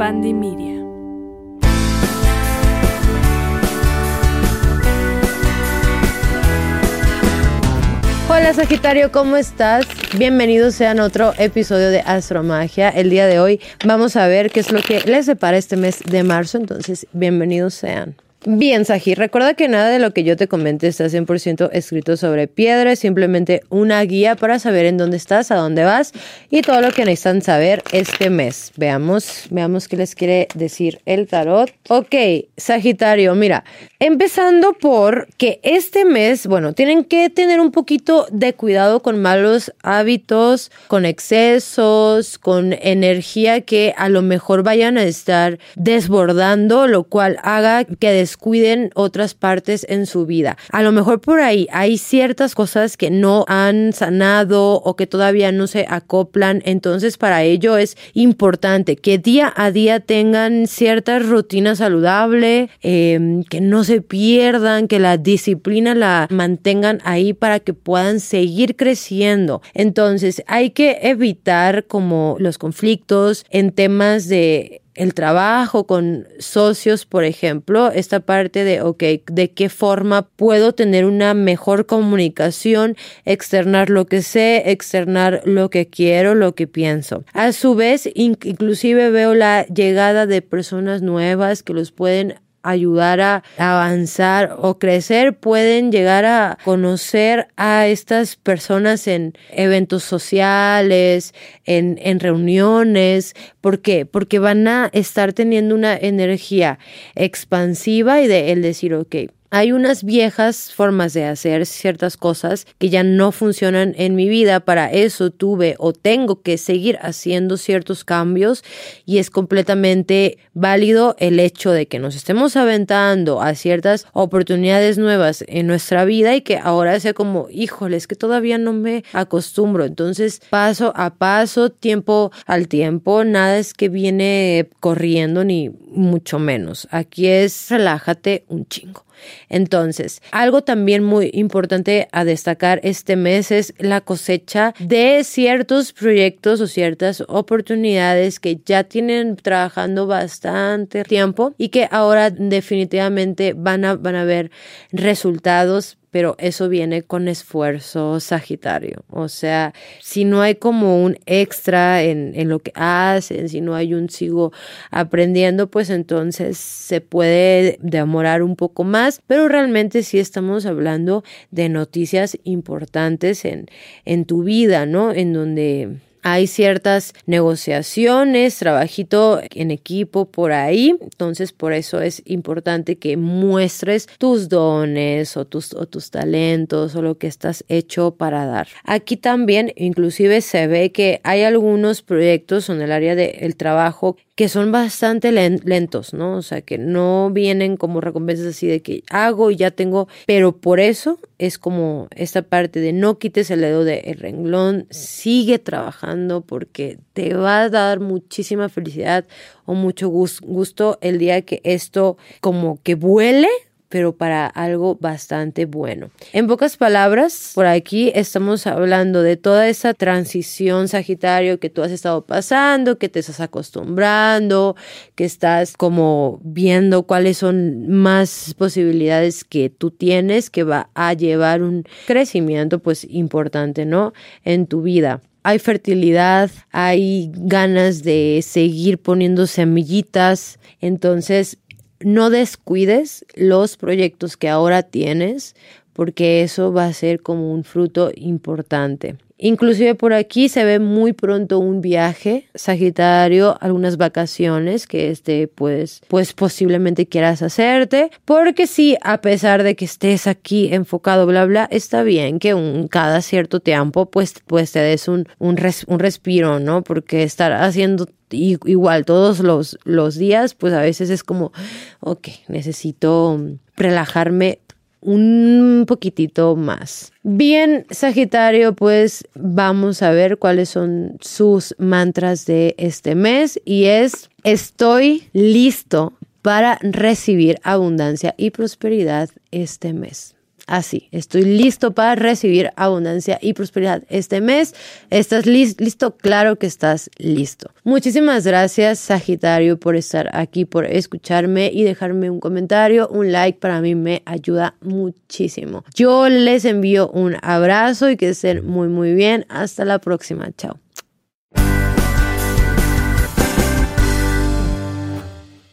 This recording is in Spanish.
Pandemia. Hola Sagitario, ¿cómo estás? Bienvenidos sean a otro episodio de Astromagia. El día de hoy vamos a ver qué es lo que les separa este mes de marzo, entonces bienvenidos sean. Bien, Saji, recuerda que nada de lo que yo te comente está 100% escrito sobre piedra, es simplemente una guía para saber en dónde estás, a dónde vas y todo lo que necesitan saber este mes. Veamos, veamos qué les quiere decir el tarot. Ok, Sagitario, mira, empezando por que este mes, bueno, tienen que tener un poquito de cuidado con malos hábitos, con excesos, con energía que a lo mejor vayan a estar desbordando, lo cual haga que descuiden otras partes en su vida. A lo mejor por ahí hay ciertas cosas que no han sanado o que todavía no se acoplan. Entonces para ello es importante que día a día tengan cierta rutina saludable, em, que no se pierdan, que la disciplina la mantengan ahí para que puedan seguir creciendo. Entonces hay que evitar como los conflictos en temas de el trabajo con socios, por ejemplo, esta parte de, ok, de qué forma puedo tener una mejor comunicación, externar lo que sé, externar lo que quiero, lo que pienso. A su vez, inclusive veo la llegada de personas nuevas que los pueden ayudar a avanzar o crecer, pueden llegar a conocer a estas personas en eventos sociales, en, en reuniones. ¿Por qué? Porque van a estar teniendo una energía expansiva y de el decir, ok, hay unas viejas formas de hacer ciertas cosas que ya no funcionan en mi vida. Para eso tuve o tengo que seguir haciendo ciertos cambios y es completamente válido el hecho de que nos estemos aventando a ciertas oportunidades nuevas en nuestra vida y que ahora sea como, híjole, es que todavía no me acostumbro. Entonces, paso a paso, tiempo al tiempo, nada es que viene corriendo ni mucho menos. Aquí es relájate un chingo. Entonces, algo también muy importante a destacar este mes es la cosecha de ciertos proyectos o ciertas oportunidades que ya tienen trabajando bastante tiempo y que ahora definitivamente van a, van a ver resultados pero eso viene con esfuerzo Sagitario. O sea, si no hay como un extra en, en, lo que hacen, si no hay un sigo aprendiendo, pues entonces se puede demorar un poco más, pero realmente sí estamos hablando de noticias importantes en, en tu vida, ¿no? En donde hay ciertas negociaciones, trabajito en equipo por ahí, entonces por eso es importante que muestres tus dones o tus, o tus talentos o lo que estás hecho para dar. Aquí también inclusive se ve que hay algunos proyectos en el área del trabajo que son bastante lentos, ¿no? O sea, que no vienen como recompensas así de que hago y ya tengo, pero por eso es como esta parte de no quites el dedo del renglón, sigue trabajando porque te va a dar muchísima felicidad o mucho gusto el día que esto como que vuele pero para algo bastante bueno. En pocas palabras, por aquí estamos hablando de toda esa transición Sagitario que tú has estado pasando, que te estás acostumbrando, que estás como viendo cuáles son más posibilidades que tú tienes que va a llevar un crecimiento pues importante, ¿no? En tu vida hay fertilidad, hay ganas de seguir poniendo semillitas. Entonces, no descuides los proyectos que ahora tienes porque eso va a ser como un fruto importante. Inclusive por aquí se ve muy pronto un viaje, Sagitario, algunas vacaciones que este pues pues posiblemente quieras hacerte, porque sí, a pesar de que estés aquí enfocado bla bla, está bien que un cada cierto tiempo pues pues te des un un, un respiro, ¿no? Porque estar haciendo igual todos los, los días, pues a veces es como, ok, necesito relajarme un poquitito más. Bien, Sagitario, pues vamos a ver cuáles son sus mantras de este mes y es estoy listo para recibir abundancia y prosperidad este mes. Así. Estoy listo para recibir abundancia y prosperidad este mes. ¿Estás listo? Claro que estás listo. Muchísimas gracias, Sagitario, por estar aquí, por escucharme y dejarme un comentario, un like. Para mí me ayuda muchísimo. Yo les envío un abrazo y que estén muy, muy bien. Hasta la próxima. Chao.